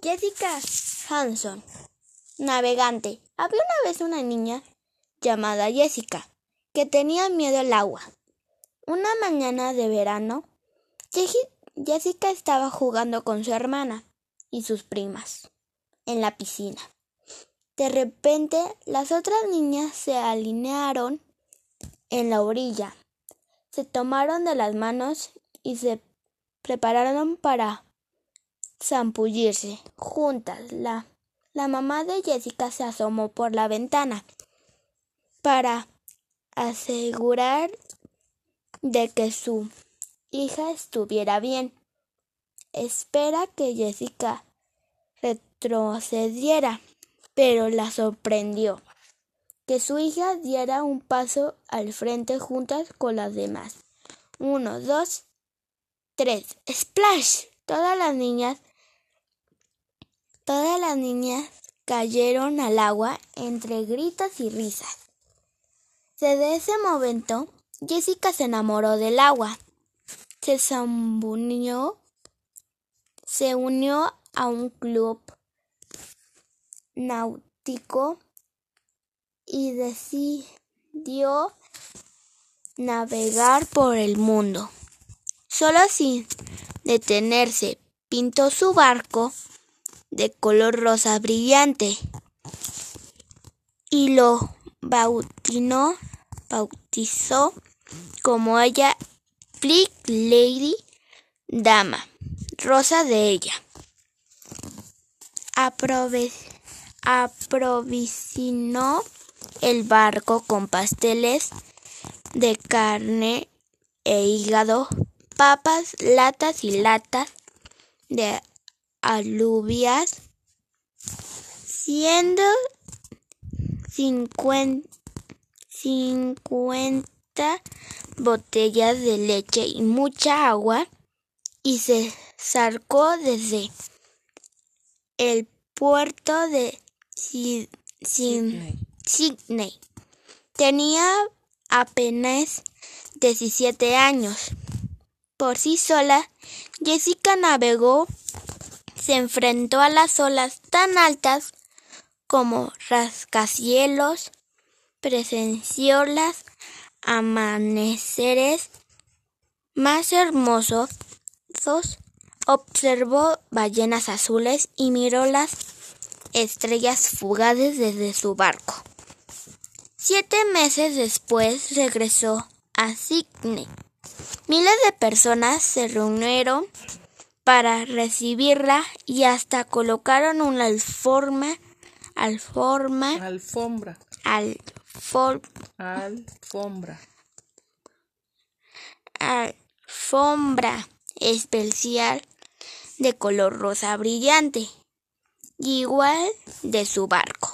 Jessica Hanson, navegante. Había una vez una niña llamada Jessica que tenía miedo al agua. Una mañana de verano, Jessica estaba jugando con su hermana y sus primas en la piscina. De repente, las otras niñas se alinearon en la orilla, se tomaron de las manos y se prepararon para zampullirse juntas. La, la mamá de Jessica se asomó por la ventana para asegurar de que su hija estuviera bien. Espera que Jessica retrocediera, pero la sorprendió que su hija diera un paso al frente juntas con las demás. Uno, dos, tres. ¡Splash! Todas las niñas, todas las niñas cayeron al agua entre gritos y risas. Desde ese momento, Jessica se enamoró del agua. Se zambunió, se unió a un club náutico y decidió navegar por el mundo. Solo sin detenerse, pintó su barco de color rosa brillante y lo bautizó, bautizó como ella Flick Lady Dama, rosa de ella. aprovisionó el barco con pasteles de carne e hígado, papas, latas y latas de alubias, siendo cincuenta, botellas de leche y mucha agua, y se zarcó desde el puerto de Sydney. Sydney. Tenía apenas 17 años. Por sí sola, Jessica navegó, se enfrentó a las olas tan altas como rascacielos, presenció las amaneceres más hermosos, observó ballenas azules y miró las estrellas fugaces desde su barco. Siete meses después regresó a Sydney. Miles de personas se reunieron para recibirla y hasta colocaron una alforma, alforma, alfombra, alfombra, alfombra especial de color rosa brillante, igual de su barco.